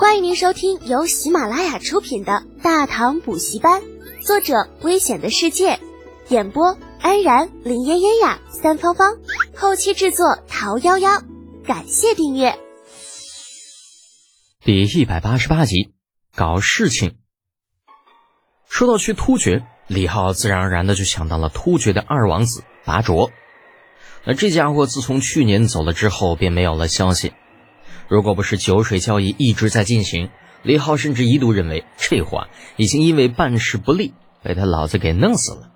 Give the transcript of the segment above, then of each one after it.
欢迎您收听由喜马拉雅出品的《大唐补习班》，作者：危险的世界，演播：安然、林嫣嫣呀、三芳芳，后期制作：桃夭夭。感谢订阅。第一百八十八集，搞事情。说到去突厥，李浩自然而然的就想到了突厥的二王子拔卓。那这家伙自从去年走了之后，便没有了消息。如果不是酒水交易一直在进行，李浩甚至一度认为这话已经因为办事不力被他老子给弄死了。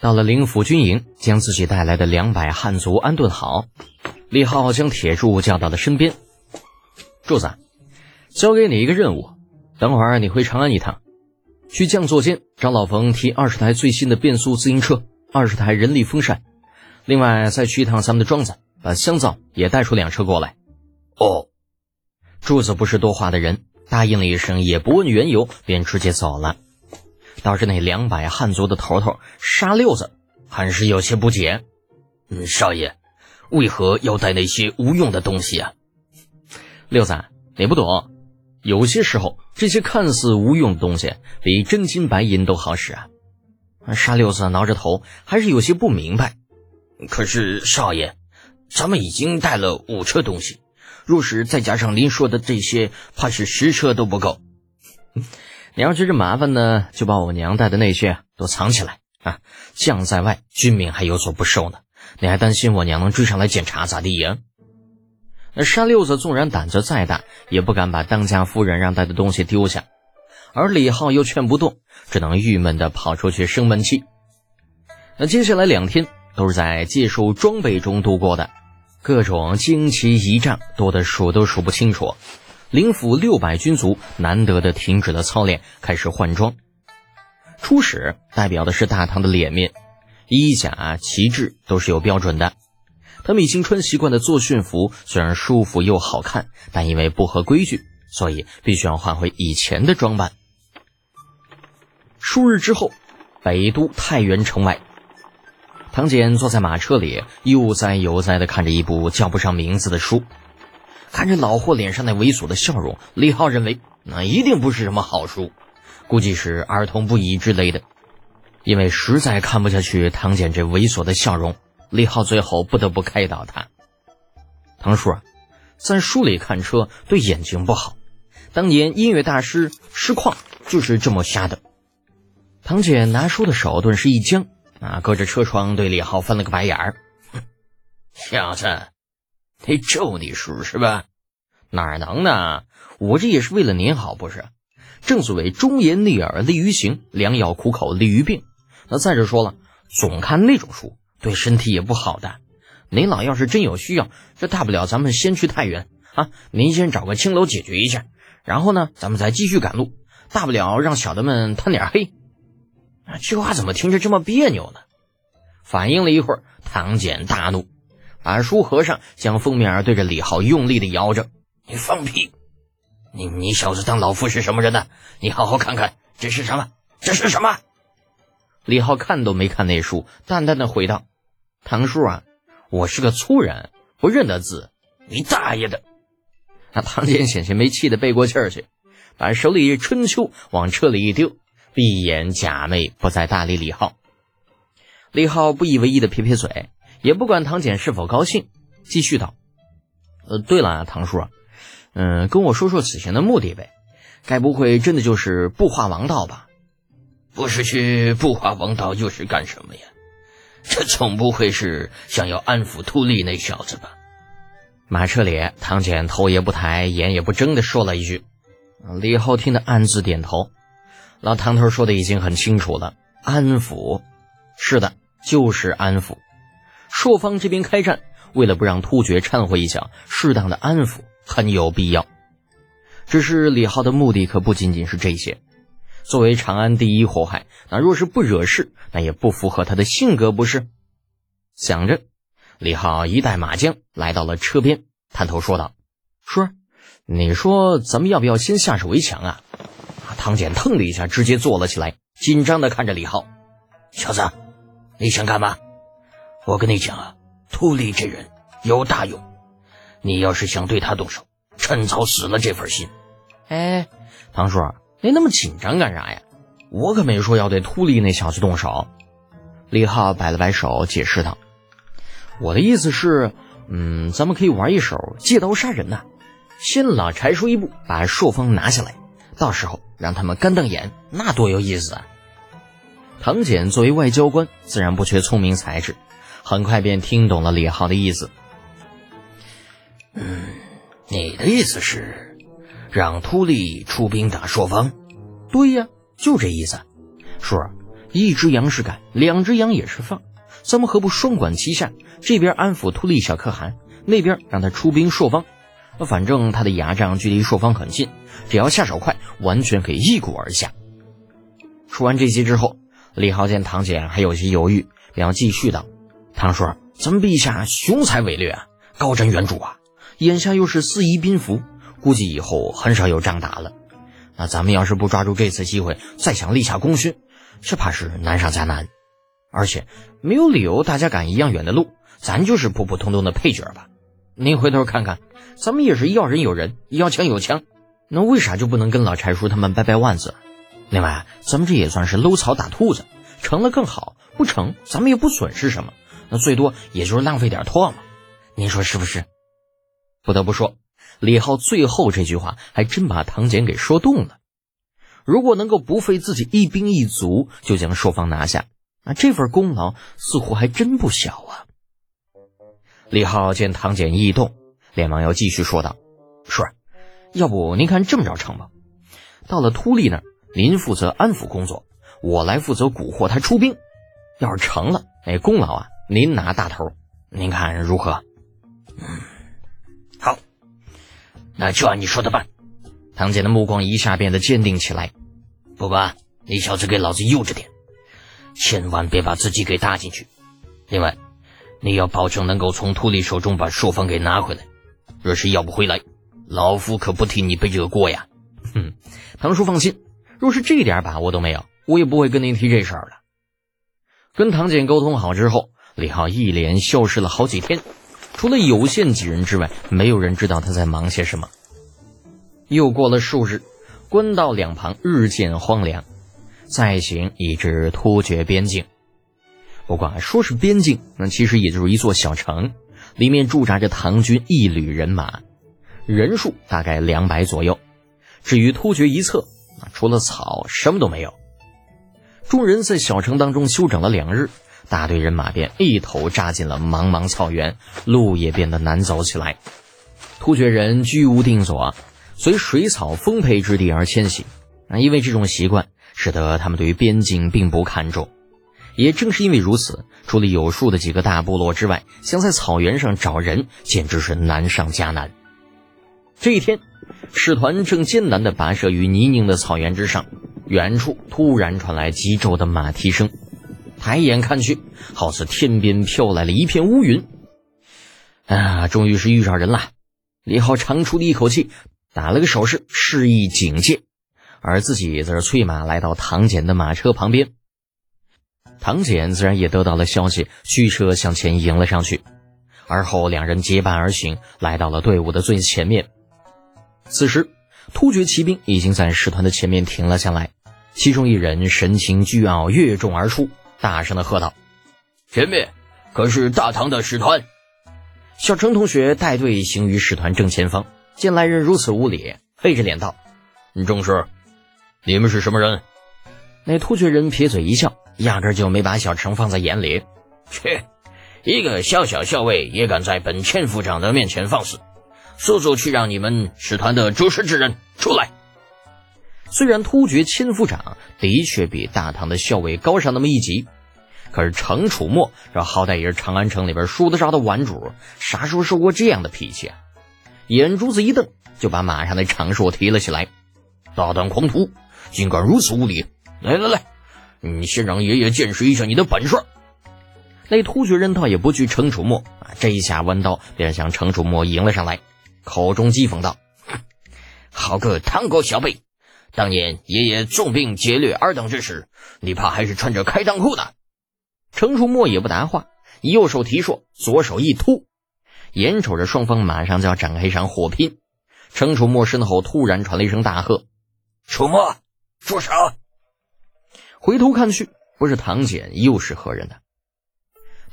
到了灵府军营，将自己带来的两百汉族安顿好，李浩将铁柱叫到了身边。柱子，交给你一个任务，等会儿你回长安一趟，去将座间找老冯提二十台最新的变速自行车，二十台人力风扇，另外再去一趟咱们的庄子，把香皂也带出两车过来。哦，柱子不是多话的人，答应了一声，也不问缘由，便直接走了。倒是那两百汉族的头头沙六子，很是有些不解。嗯，少爷，为何要带那些无用的东西啊？六子，你不懂，有些时候这些看似无用的东西，比真金白银都好使啊。沙六子挠着头，还是有些不明白。可是少爷，咱们已经带了五车东西。若是再加上您说的这些，怕是十车都不够。你要觉着麻烦呢，就把我娘带的那些都藏起来啊！将在外，军民还有所不受呢。你还担心我娘能追上来检查咋地呀？那沙六子纵然胆子再大，也不敢把当家夫人让带的东西丢下，而李浩又劝不动，只能郁闷的跑出去生闷气。那接下来两天都是在接受装备中度过的。各种旌旗仪仗多得数都数不清楚，灵府六百军卒难得的停止了操练，开始换装。初始代表的是大唐的脸面，衣甲旗帜都是有标准的。他们已经穿习惯的作训服，虽然舒服又好看，但因为不合规矩，所以必须要换回以前的装扮。数日之后，北都太原城外。唐简坐在马车里，悠哉悠哉地看着一部叫不上名字的书，看着老霍脸上那猥琐的笑容，李浩认为那一定不是什么好书，估计是儿童不宜之类的。因为实在看不下去唐简这猥琐的笑容，李浩最后不得不开导他：“唐叔啊，在书里看车对眼睛不好，当年音乐大师师旷就是这么瞎的。”唐简拿书的手顿时一僵。啊！隔着车窗对李浩翻了个白眼儿，小子，得咒你叔是吧？哪能呢？我这也是为了您好，不是？正所谓忠言逆耳利于行，良药苦口利于病。那再者说了，总看那种书对身体也不好的。您老要是真有需要，这大不了咱们先去太原啊，您先找个青楼解决一下，然后呢，咱们再继续赶路，大不了让小的们贪点黑。这话怎么听着这么别扭呢？反应了一会儿，唐简大怒，把书合上，将封面对着李浩用力的摇着：“你放屁！你你小子当老夫是什么人呢？你好好看看，这是什么？这是什么？”李浩看都没看那书，淡淡的回道：“唐叔啊，我是个粗人，不认得字。你大爷的！”那唐简险些没气的背过气儿去，把手里《春秋》往车里一丢。闭眼假寐，不再搭理李浩。李浩不以为意的撇撇嘴，也不管唐简是否高兴，继续道：“呃，对了，唐叔，嗯，跟我说说此行的目的呗？该不会真的就是不化王道吧？不是去不化王道，又是干什么呀？这总不会是想要安抚秃利那小子吧？”马车里，唐简头也不抬，眼也不睁的说了一句。李浩听得暗自点头。老唐头说的已经很清楚了，安抚，是的，就是安抚。朔方这边开战，为了不让突厥忏悔一下，适当的安抚很有必要。只是李浩的目的可不仅仅是这些。作为长安第一祸害，那若是不惹事，那也不符合他的性格，不是？想着，李浩一带马缰，来到了车边，探头说道：“叔，你说咱们要不要先下手为强啊？”唐简腾的一下直接坐了起来，紧张的看着李浩：“小子，你想干嘛？我跟你讲啊，秃利这人有大用，你要是想对他动手，趁早死了这份心，哎，唐叔，你那么紧张干啥呀？我可没说要对秃利那小子动手。李浩摆了摆手，解释道：“我的意思是，嗯，咱们可以玩一手借刀杀人呐。先老柴叔一步把朔方拿下来，到时候让他们干瞪眼，那多有意思啊！”唐简作为外交官，自然不缺聪明才智，很快便听懂了李浩的意思。嗯，你的意思是让秃利出兵打朔方？对呀，就这意思。叔儿。一只羊是赶，两只羊也是放，咱们何不双管齐下？这边安抚秃利小可汗，那边让他出兵朔方。反正他的牙帐距离朔方很近，只要下手快，完全可以一鼓而下。说完这些之后，李浩见唐简还有些犹豫，便要继续道：“唐叔，咱们陛下雄才伟略啊，高瞻远瞩啊，眼下又是四夷宾服，估计以后很少有仗打了。那咱们要是不抓住这次机会，再想立下功勋。”这怕是难上加难，而且没有理由大家赶一样远的路，咱就是普普通通的配角吧？您回头看看，咱们也是要人有人，要枪有枪，那为啥就不能跟老柴叔他们掰掰腕子？另外，咱们这也算是搂草打兔子，成了更好，不成咱们也不损失什么，那最多也就是浪费点唾沫，您说是不是？不得不说，李浩最后这句话还真把唐简给说动了。如果能够不费自己一兵一卒就将朔方拿下，那这份功劳似乎还真不小啊！李浩见唐简一动，连忙要继续说道：“是，要不您看这么着成吗？到了秃利那儿，您负责安抚工作，我来负责蛊惑他出兵。要是成了，那功劳啊，您拿大头，您看如何？”“嗯，好，那就按你说的办。”唐简的目光一下变得坚定起来。不过，你小子给老子悠着点，千万别把自己给搭进去。另外，你要保证能够从秃利手中把朔方给拿回来。若是要不回来，老夫可不替你背这个锅呀！哼，唐叔放心，若是这点把握都没有，我也不会跟您提这事儿的。跟唐简沟通好之后，李浩一连消失了好几天，除了有限几人之外，没有人知道他在忙些什么。又过了数日，官道两旁日渐荒凉，再行已至突厥边境。不过说是边境，那其实也就是一座小城，里面驻扎着唐军一旅人马，人数大概两百左右。至于突厥一侧，除了草什么都没有。众人在小城当中休整了两日，大队人马便一头扎进了茫茫草原，路也变得难走起来。突厥人居无定所。随水草丰沛之地而迁徙，啊，因为这种习惯，使得他们对于边境并不看重。也正是因为如此，除了有数的几个大部落之外，想在草原上找人，简直是难上加难。这一天，使团正艰难地跋涉于泥泞的草原之上，远处突然传来急骤的马蹄声，抬眼看去，好似天边飘来了一片乌云。啊，终于是遇上人了！李浩长出了一口气。打了个手势，示意警戒，而自己则是催马来到唐简的马车旁边。唐简自然也得到了消息，驱车向前迎了上去，而后两人结伴而行，来到了队伍的最前面。此时，突厥骑兵已经在使团的前面停了下来，其中一人神情倨傲，越众而出，大声的喝道：“前面可是大唐的使团！”小程同学带队行于使团正前方。见来人如此无礼，黑着脸道：“正是，你们是什么人？”那突厥人撇嘴一笑，压根就没把小程放在眼里。切，一个小小校尉也敢在本千夫长的面前放肆，速速去让你们使团的主事之人出来。虽然突厥千夫长的确比大唐的校尉高上那么一级，可是程楚墨这好歹也是长安城里边数得着的顽主，啥时候受过这样的脾气啊？眼珠子一瞪，就把马上的长硕提了起来。大胆狂徒，竟敢如此无礼！来来来，你先让爷爷见识一下你的本事。那突厥人倒也不惧程楚墨，这一下弯刀便向程楚墨迎了上来，口中讥讽道：“好个唐国小辈，当年爷爷重病劫掠尔等之时，你怕还是穿着开裆裤的？”程楚墨也不答话，右手提槊，左手一突。眼瞅着双方马上就要展开一场火拼，程楚墨身后突然传来一声大喝：“楚墨，住手！”回头看去，不是唐简又是何人呢？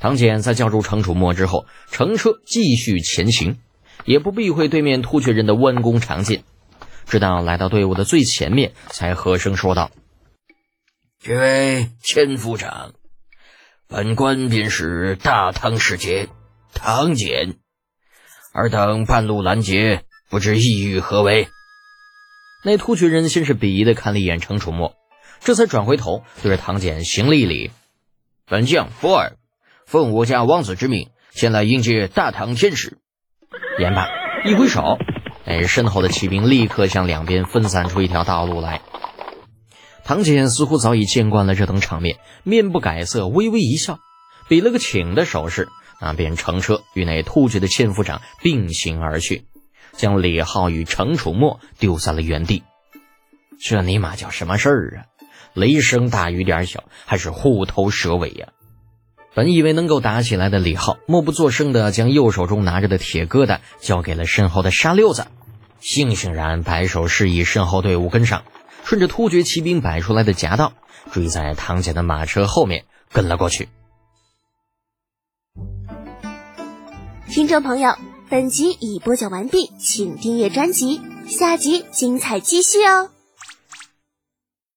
唐简在叫住程楚墨之后，乘车继续前行，也不避讳对面突厥人的弯弓长箭，直到来到队伍的最前面，才和声说道：“这位千夫长，本官便是大唐使节唐简，尔等半路拦截，不知意欲何为？”那突厥人先是鄙夷的看了一眼程楚墨，这才转回头对着唐简行了一礼：“本将波尔。”奉我家王子之命，前来迎接大唐天使。言罢，一挥手，哎，身后的骑兵立刻向两边分散出一条道路来。唐简似乎早已见惯了这等场面，面不改色，微微一笑，比了个请的手势，那便乘车与那突厥的千夫长并行而去，将李浩与程楚墨丢在了原地。这尼玛叫什么事儿啊？雷声大雨点小，还是虎头蛇尾呀？本以为能够打起来的李浩，默不作声地将右手中拿着的铁疙瘩交给了身后的沙溜子，悻悻然摆手示意身后队伍跟上，顺着突厥骑兵摆出来的夹道，追在唐简的马车后面跟了过去。听众朋友，本集已播讲完毕，请订阅专辑，下集精彩继续哦。